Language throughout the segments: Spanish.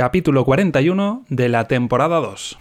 capítulo 41 de la temporada 2.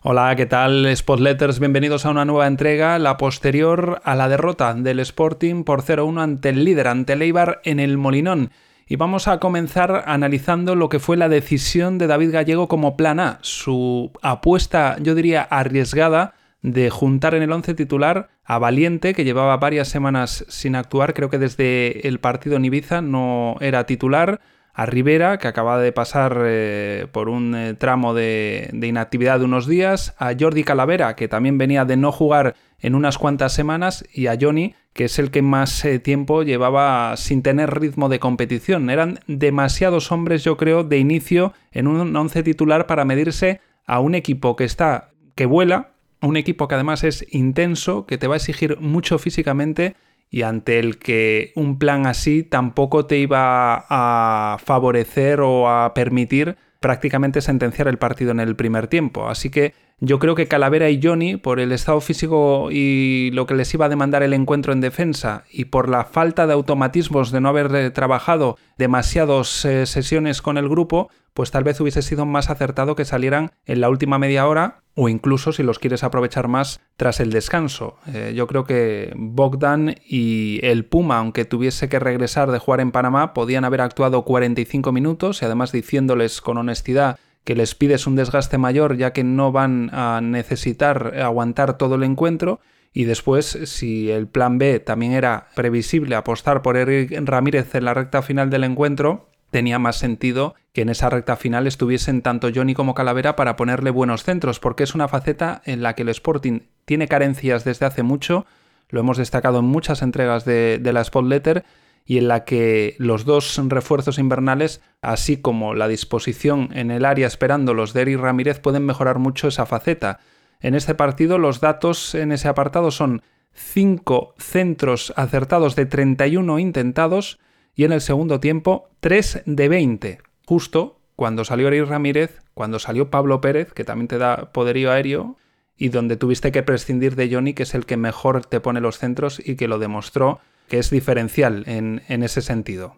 Hola, ¿qué tal Spotletters? Bienvenidos a una nueva entrega, la posterior a la derrota del Sporting por 0-1 ante el líder, ante el Eibar en el Molinón. Y vamos a comenzar analizando lo que fue la decisión de David Gallego como plan A, su apuesta, yo diría, arriesgada de juntar en el once titular a Valiente, que llevaba varias semanas sin actuar, creo que desde el partido en Ibiza no era titular, a Rivera, que acaba de pasar eh, por un eh, tramo de, inactividad de unos días, a Jordi Calavera, que también venía de no jugar en unas cuantas semanas, y a Johnny, que es el que más eh, tiempo llevaba sin tener ritmo de competición. Eran demasiados hombres, yo creo, de inicio en un once titular para medirse a un equipo que está, que vuela, un equipo que además es intenso, que te va a exigir mucho físicamente y ante el que un plan así tampoco te iba a favorecer o a permitir prácticamente sentenciar el partido en el primer tiempo. Así que yo creo que Calavera y Johnny, por el estado físico y lo que les iba a demandar el encuentro en defensa y por la falta de automatismos de no haber eh, trabajado demasiadas eh, sesiones con el grupo, pues tal vez hubiese sido más acertado que salieran en la última media hora o incluso si los quieres aprovechar más tras el descanso. Eh, yo creo que Bogdan y el Puma, aunque tuviese que regresar de jugar en Panamá, podían haber actuado 45 minutos y además diciéndoles con honestidad que les pides un desgaste mayor ya que no van a necesitar aguantar todo el encuentro y después si el plan B también era previsible apostar por Eric Ramírez en la recta final del encuentro, tenía más sentido que en esa recta final estuviesen tanto Johnny como Calavera para ponerle buenos centros, porque es una faceta en la que el Sporting tiene carencias desde hace mucho, lo hemos destacado en muchas entregas de, de la Spot Letter, y en la que los dos refuerzos invernales, así como la disposición en el área esperando los de Eric Ramírez, pueden mejorar mucho esa faceta. En este partido los datos en ese apartado son 5 centros acertados de 31 intentados y en el segundo tiempo 3 de 20. Justo cuando salió Eric Ramírez, cuando salió Pablo Pérez, que también te da poderío aéreo, y donde tuviste que prescindir de Johnny, que es el que mejor te pone los centros y que lo demostró que es diferencial en, ese sentido.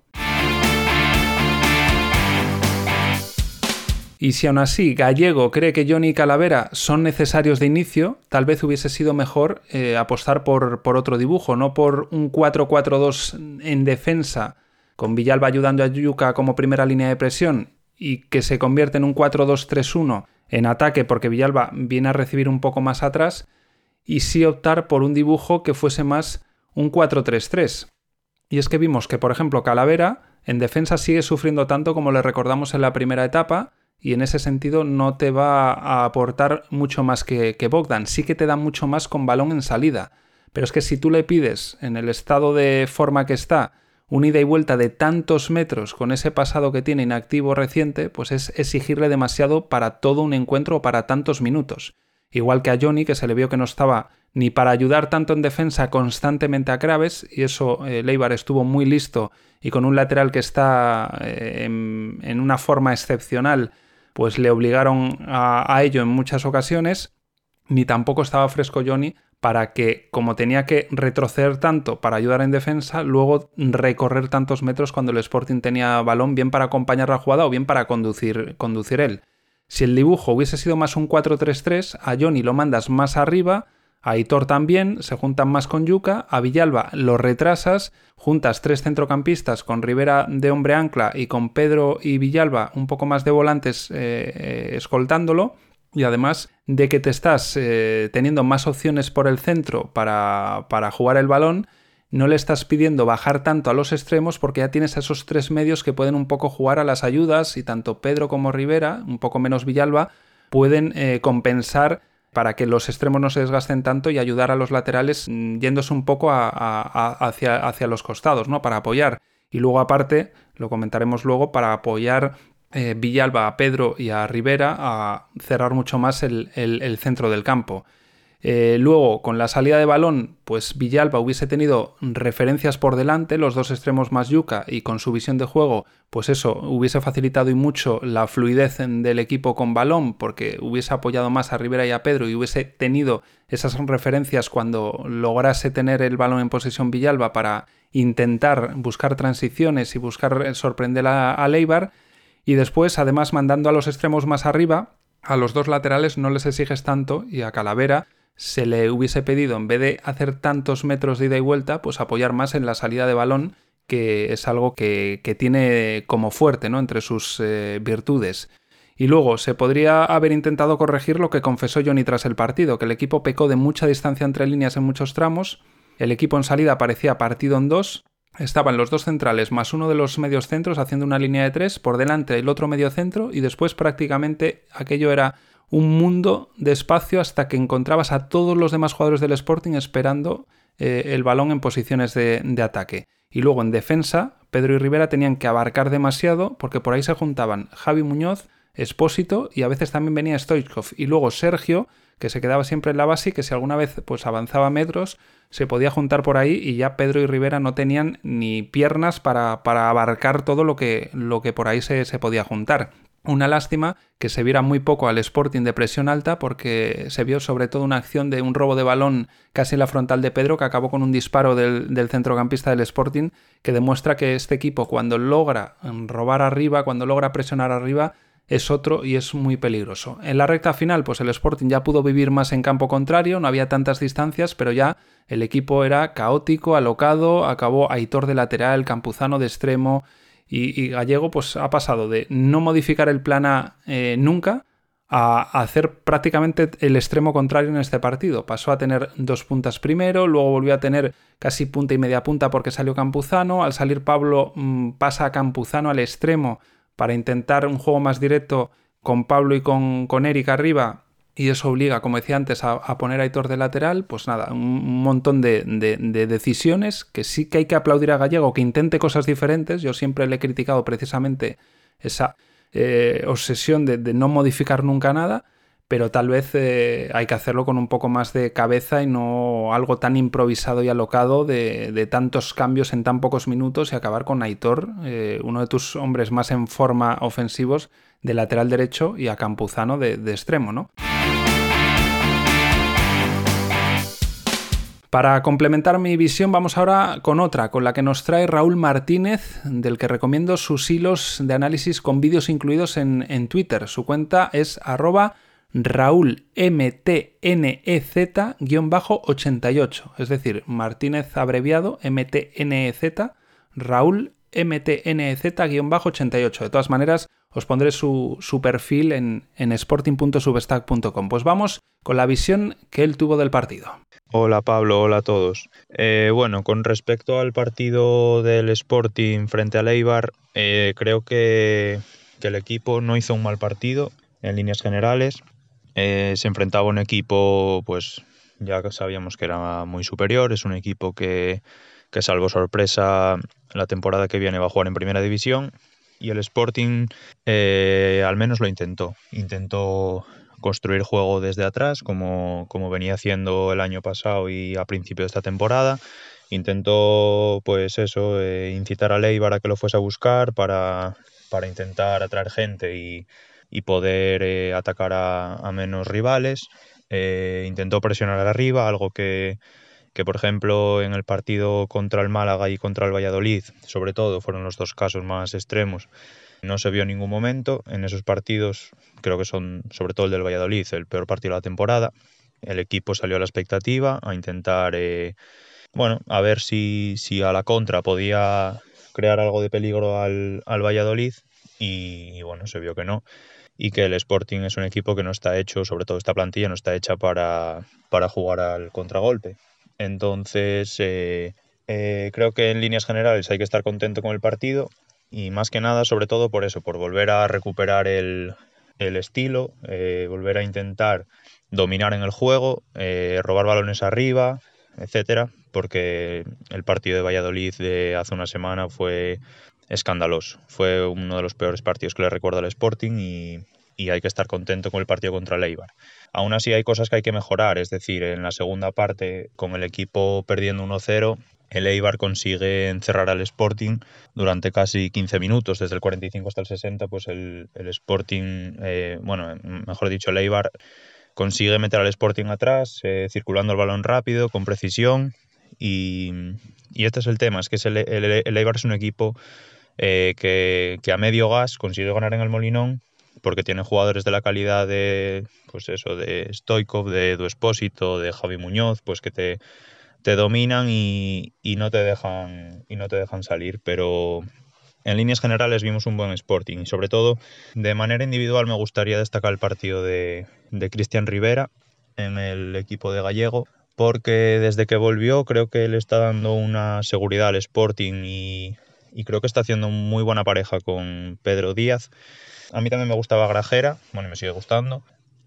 Y si aún así Gallego cree que Johnny y Calavera son necesarios de inicio, tal vez hubiese sido mejor eh, apostar por, por, otro dibujo, no por un 4-4-2 en defensa, con Villalba ayudando a Yuka como primera línea de presión, y que se convierte en un 4-2-3-1 en ataque porque Villalba viene a recibir un poco más atrás, y sí optar por un dibujo que fuese más un 4-3-3. Y es que vimos que, por ejemplo, Calavera en defensa sigue sufriendo tanto como le recordamos en la primera etapa y en ese sentido no te va a aportar mucho más que, que Bogdan. Sí que te da mucho más con balón en salida. Pero es que si tú le pides, en el estado de forma que está, un ida y vuelta de tantos metros con ese pasado que tiene inactivo reciente, pues es exigirle demasiado para todo un encuentro o para tantos minutos. Igual que a Johnny, que se le vio que no estaba ni para ayudar tanto en defensa constantemente a Craves, y eso eh, Leibar estuvo muy listo y con un lateral que está eh, en, una forma excepcional, pues le obligaron a, ello en muchas ocasiones, ni tampoco estaba fresco Johnny para que, como tenía que retroceder tanto para ayudar en defensa, luego recorrer tantos metros cuando el Sporting tenía balón, bien para acompañar la jugada o bien para conducir, conducir él. Si el dibujo hubiese sido más un 4-3-3, a Johnny lo mandas más arriba, a Hitor también, se juntan más con Yuca, a Villalba lo retrasas, juntas tres centrocampistas con Rivera de hombre ancla y con Pedro y Villalba un poco más de volantes eh, eh, escoltándolo, y además de que te estás eh, teniendo más opciones por el centro para, para jugar el balón, no le estás pidiendo bajar tanto a los extremos porque ya tienes esos tres medios que pueden un poco jugar a las ayudas y tanto Pedro como Rivera, un poco menos Villalba, pueden compensar para que los extremos no se desgasten tanto y ayudar a los laterales mm, yéndose un poco hacia, hacia, los costados, ¿no? Para apoyar. Y luego aparte, lo comentaremos luego, para apoyar eh, Villalba a Pedro y a Rivera a cerrar mucho más el, centro del campo. Eh, luego, con la salida de balón, pues Villalba hubiese tenido referencias por delante, los dos extremos más yuca, y con su visión de juego, pues eso hubiese facilitado y mucho la fluidez del equipo con balón, porque hubiese apoyado más a Rivera y a Pedro y hubiese tenido esas referencias cuando lograse tener el balón en posesión Villalba para intentar buscar transiciones y buscar sorprender a, a Leibar. Y después, además, mandando a los extremos más arriba, a los dos laterales no les exiges tanto y a Calavera se le hubiese pedido, en vez de hacer tantos metros de ida y vuelta, pues apoyar más en la salida de balón, que es algo que, tiene como fuerte ¿no? entre sus eh, virtudes. Y luego se podría haber intentado corregir lo que confesó Johnny tras el partido, que el equipo pecó de mucha distancia entre líneas en muchos tramos, el equipo en salida parecía partido en dos, estaban los dos centrales más uno de los medios centros haciendo una línea de tres, por delante el otro medio centro y después prácticamente aquello era un mundo de espacio hasta que encontrabas a todos los demás jugadores del Sporting esperando eh, el balón en posiciones de, ataque. Y luego en defensa, Pedro y Rivera tenían que abarcar demasiado porque por ahí se juntaban Javi Muñoz, Espósito y a veces también venía Stoichkov. Y luego Sergio, que se quedaba siempre en la base y que si alguna vez pues avanzaba metros, se podía juntar por ahí y ya Pedro y Rivera no tenían ni piernas para, para abarcar todo lo que, lo que por ahí se, se podía juntar. Una lástima que se viera muy poco al Sporting de presión alta porque se vio sobre todo una acción de un robo de balón casi en la frontal de Pedro que acabó con un disparo del, centrocampista del Sporting que demuestra que este equipo cuando logra robar arriba, cuando logra presionar arriba, es otro y es muy peligroso. En la recta final, pues el Sporting ya pudo vivir más en campo contrario, no había tantas distancias, pero ya el equipo era caótico, alocado, acabó Aitor de lateral, Campuzano de extremo, y, Gallego pues ha pasado de no modificar el plan A eh, nunca a hacer prácticamente el extremo contrario en este partido. Pasó a tener dos puntas primero, luego volvió a tener casi punta y media punta porque salió Campuzano. Al salir Pablo mm, pasa a Campuzano al extremo para intentar un juego más directo con Pablo y con, con Eric arriba y eso obliga, como decía antes, a, poner a Aitor de lateral, pues nada, un, montón de, decisiones que sí que hay que aplaudir a Gallego, que intente cosas diferentes. Yo siempre le he criticado precisamente esa eh, obsesión de, no modificar nunca nada, pero tal vez eh, hay que hacerlo con un poco más de cabeza y no algo tan improvisado y alocado de, tantos cambios en tan pocos minutos y acabar con Aitor, eh, uno de tus hombres más en forma ofensivos, de lateral derecho y a Campuzano de, extremo, ¿no? Para complementar mi visión vamos ahora con otra, con la que nos trae Raúl Martínez, del que recomiendo sus hilos de análisis con vídeos incluidos en, Twitter. Su cuenta es arroba raúlmtnez-88, es decir, Martínez abreviado mtnez, Raúl mtnez-88. De todas maneras, os pondré su, perfil en, en sporting.substack.com. Pues vamos con la visión que él tuvo del partido. Hola Pablo, hola a todos. Eh, bueno, con respecto al partido del Sporting frente al Eibar, eh, creo que, el equipo no hizo un mal partido en líneas generales. Eh, se enfrentaba a un equipo, pues ya sabíamos que era muy superior, es un equipo que, que salvo sorpresa la temporada que viene va a jugar en primera división y el Sporting al menos lo intentó. Intentó construir juego desde atrás, como, como venía haciendo el año pasado y a principio de esta temporada. Intentó, pues eso, eh, incitar a Leibar a que lo fuese a buscar para, para intentar atraer gente y, y poder eh, atacar a, menos rivales. Eh, intentó presionar arriba, algo que, que, por ejemplo, en el partido contra el Málaga y contra el Valladolid, sobre todo, fueron los dos casos más extremos, no se vio en ningún momento. En esos partidos, creo que son sobre todo el del Valladolid, el peor partido de la temporada. El equipo salió a la expectativa, a intentar, eh, bueno, a ver si, si, a la contra podía crear algo de peligro al, al Valladolid y, bueno, se vio que no. Y que el Sporting es un equipo que no está hecho, sobre todo esta plantilla, no está hecha para, para jugar al contragolpe. Entonces, eh, eh, creo que en líneas generales hay que estar contento con el partido y más que nada, sobre todo por eso, por volver a recuperar el, estilo, eh, volver a intentar dominar en el juego, robar balones arriba, etcétera, porque el partido de Valladolid de hace una semana fue escandaloso. Fue uno de los peores partidos que le recuerdo al Sporting y, y hay que estar contento con el partido contra el Eibar. Aún así hay cosas que hay que mejorar, es decir, en la segunda parte con el equipo perdiendo 1-0 el Eibar consigue encerrar al Sporting durante casi 15 minutos, desde el 45 hasta el 60, pues el, Sporting, eh, bueno, mejor dicho, el Eibar consigue meter al Sporting atrás, eh, circulando el balón rápido, con precisión, y, este es el tema, es que el, el, Eibar es un equipo eh, que, a medio gas consigue ganar en el Molinón, porque tiene jugadores de la calidad de, pues eso, de Stoikov, de Edu Espósito, de Javi Muñoz, pues que te te dominan y, no te dejan, y no te dejan salir, pero en líneas generales vimos un buen Sporting y sobre todo de manera individual me gustaría destacar el partido de, Cristian Rivera en el equipo de Gallego porque desde que volvió creo que le está dando una seguridad al Sporting y, creo que está haciendo muy buena pareja con Pedro Díaz. A mí también me gustaba Grajera, bueno, me sigue gustando,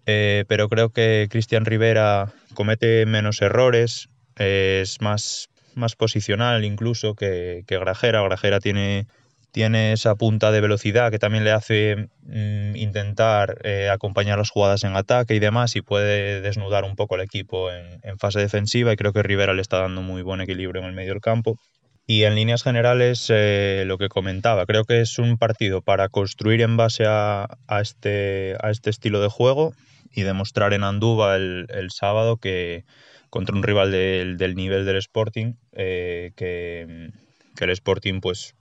eh, pero creo que Cristian Rivera comete menos errores, es más, más posicional incluso que, Grajera. Grajera tiene, tiene esa punta de velocidad que también le hace mm, intentar eh, acompañar las jugadas en ataque y demás y puede desnudar un poco el equipo en, fase defensiva y creo que Rivera le está dando muy buen equilibrio en el medio del campo. Y en líneas generales, eh, lo que comentaba, creo que es un partido para construir en base a, este, a este estilo de juego y demostrar en Andúba el sábado que, contra un rival del, nivel del Sporting, eh, que, el Sporting pues,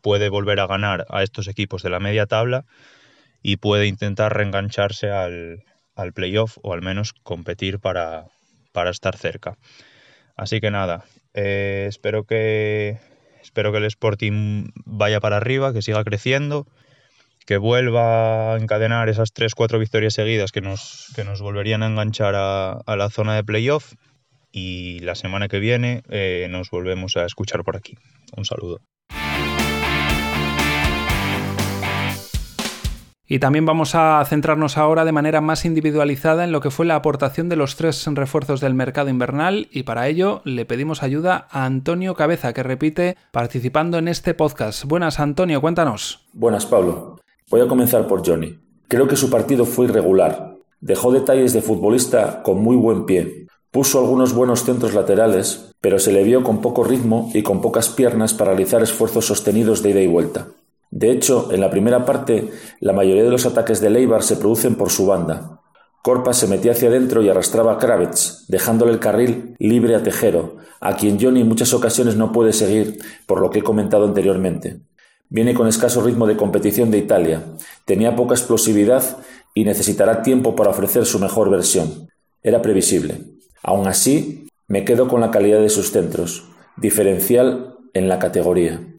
puede volver a ganar a estos equipos de la media tabla y puede intentar reengancharse al, playoff o al menos competir para, estar cerca. Así que nada, eh, espero que espero que el Sporting vaya para arriba, que siga creciendo, que vuelva a encadenar esas 3-4 victorias seguidas que nos, que nos volverían a enganchar a, a la zona de playoff y la semana que viene eh, nos volvemos a escuchar por aquí. Un saludo. Y también vamos a centrarnos ahora de manera más individualizada en lo que fue la aportación de los tres refuerzos del mercado invernal y para ello le pedimos ayuda a Antonio Cabeza que repite participando en este podcast. Buenas Antonio, cuéntanos. Buenas Pablo. Voy a comenzar por Johnny. Creo que su partido fue irregular. Dejó detalles de futbolista con muy buen pie, Puso algunos buenos centros laterales, pero se le vio con poco ritmo y con pocas piernas para realizar esfuerzos sostenidos de ida y vuelta. De hecho, en la primera parte, la mayoría de los ataques de Leibar se producen por su banda. Corpa se metía hacia adentro y arrastraba a Kravets, dejándole el carril libre a Tejero, a quien Johnny en muchas ocasiones no puede seguir, por lo que he comentado anteriormente. Viene con escaso ritmo de competición de Italia, tenía poca explosividad y necesitará tiempo para ofrecer su mejor versión. Era previsible. Aun así, me quedo con la calidad de sus centros, diferencial en la categoría.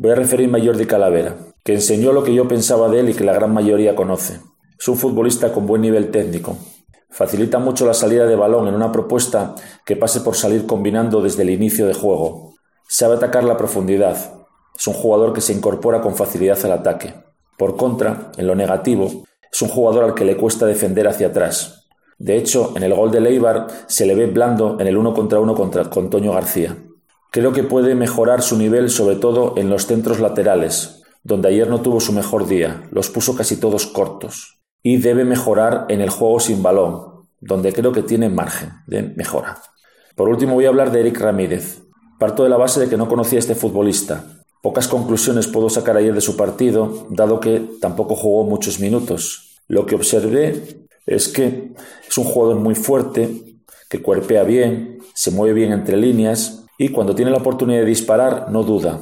Voy a referirme a Jordi Calavera, que enseñó lo que yo pensaba de él y que la gran mayoría conoce. Es un futbolista con buen nivel técnico. Facilita mucho la salida de balón en una propuesta que pase por salir combinando desde el inicio de juego. Sabe atacar la profundidad. Es un jugador que se incorpora con facilidad al ataque. Por contra, en lo negativo, es un jugador al que le cuesta defender hacia atrás. De hecho, en el gol de Leibar se le ve blando en el uno contra uno contra, con Toño García. Creo que puede mejorar su nivel sobre todo en los centros laterales, donde ayer no tuvo su mejor día, los puso casi todos cortos. Y debe mejorar en el juego sin balón, donde creo que tiene margen de mejora. Por último voy a hablar de Eric Ramírez. Parto de la base de que no conocía a este futbolista. Pocas conclusiones puedo sacar ayer de su partido, dado que tampoco jugó muchos minutos. Lo que observé es que es un jugador muy fuerte, que cuerpea bien, se mueve bien entre líneas y cuando tiene la oportunidad de disparar no duda.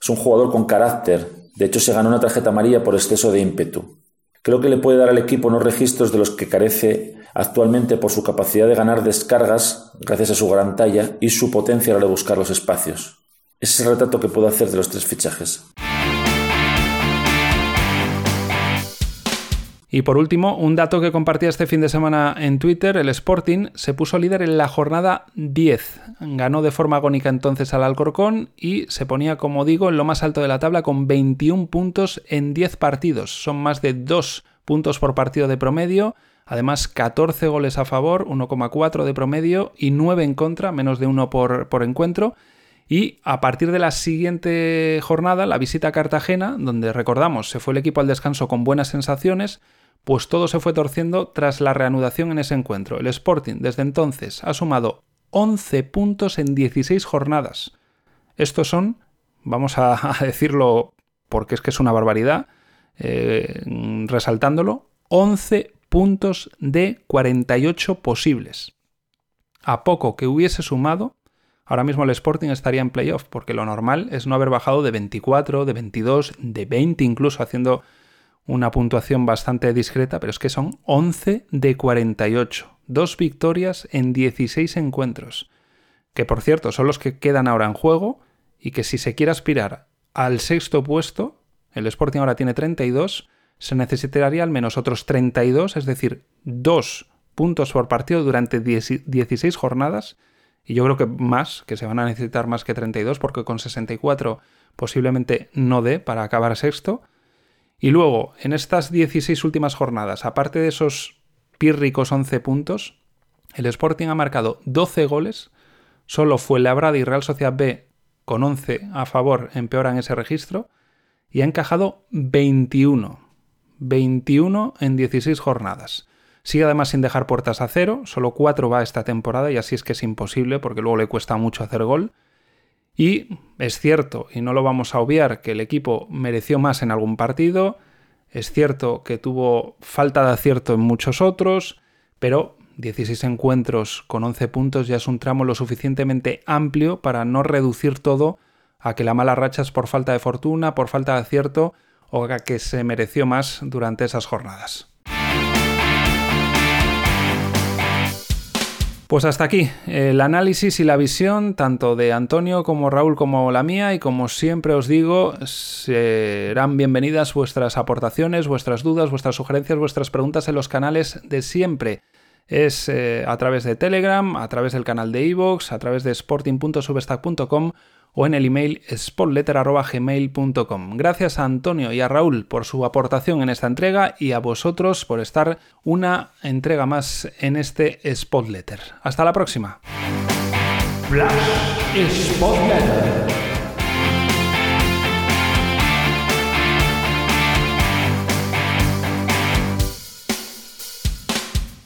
Es un jugador con carácter, de hecho se ganó una tarjeta amarilla por exceso de ímpetu. Creo que le puede dar al equipo unos registros de los que carece actualmente por su capacidad de ganar descargas gracias a su gran talla y su potencia a la hora de buscar los espacios. Ese es el retrato que puedo hacer de los tres fichajes. Y por último, un dato que compartía este fin de semana en Twitter, el Sporting se puso líder en la jornada 10. Ganó de forma agónica entonces al Alcorcón y se ponía, como digo, en lo más alto de la tabla con 21 puntos en 10 partidos. Son más de 2 puntos por partido de promedio. Además, 14 goles a favor, 1,4 de promedio y 9 en contra, menos de 1 por, por encuentro. Y a partir de la siguiente jornada, la visita a Cartagena, donde recordamos se fue el equipo al descanso con buenas sensaciones, pues todo se fue torciendo tras la reanudación en ese encuentro. El Sporting desde entonces ha sumado 11 puntos en 16 jornadas. Estos son, vamos a, decirlo porque es que es una barbaridad, eh, resaltándolo, 11 puntos de 48 posibles. A poco que hubiese sumado, ahora mismo el Sporting estaría en playoff, porque lo normal es no haber bajado de 24, de 22, de 20 incluso, haciendo una puntuación bastante discreta, pero es que son 11 de 48. Dos victorias en 16 encuentros. Que por cierto son los que quedan ahora en juego y que si se quiere aspirar al sexto puesto, el Sporting ahora tiene 32, se necesitaría al menos otros 32, es decir, dos puntos por partido durante 16 jornadas. Y yo creo que más, que se van a necesitar más que 32, porque con 64 posiblemente no dé para acabar sexto. Y luego, en estas 16 últimas jornadas, aparte de esos pírricos 11 puntos, el Sporting ha marcado 12 goles, solo fue Labrada y Real Sociedad B con 11 a favor empeoran ese registro, y ha encajado 21. 21 en 16 jornadas. Sigue además sin dejar puertas a cero, solo 4 va esta temporada y así es que es imposible porque luego le cuesta mucho hacer gol. Y es cierto, y no lo vamos a obviar, que el equipo mereció más en algún partido, es cierto que tuvo falta de acierto en muchos otros, pero 16 encuentros con 11 puntos ya es un tramo lo suficientemente amplio para no reducir todo a que la mala racha es por falta de fortuna, por falta de acierto o a que se mereció más durante esas jornadas. Pues hasta aquí el análisis y la visión tanto de Antonio como Raúl como la mía y como siempre os digo serán bienvenidas vuestras aportaciones, vuestras dudas, vuestras sugerencias, vuestras preguntas en los canales de siempre. Es eh, a través de Telegram, a través del canal de iVoox, a través de sporting.substack.com o en el email spotletter.gmail.com. Gracias a Antonio y a Raúl por su aportación en esta entrega y a vosotros por estar una entrega más en este Spotletter. Hasta la próxima.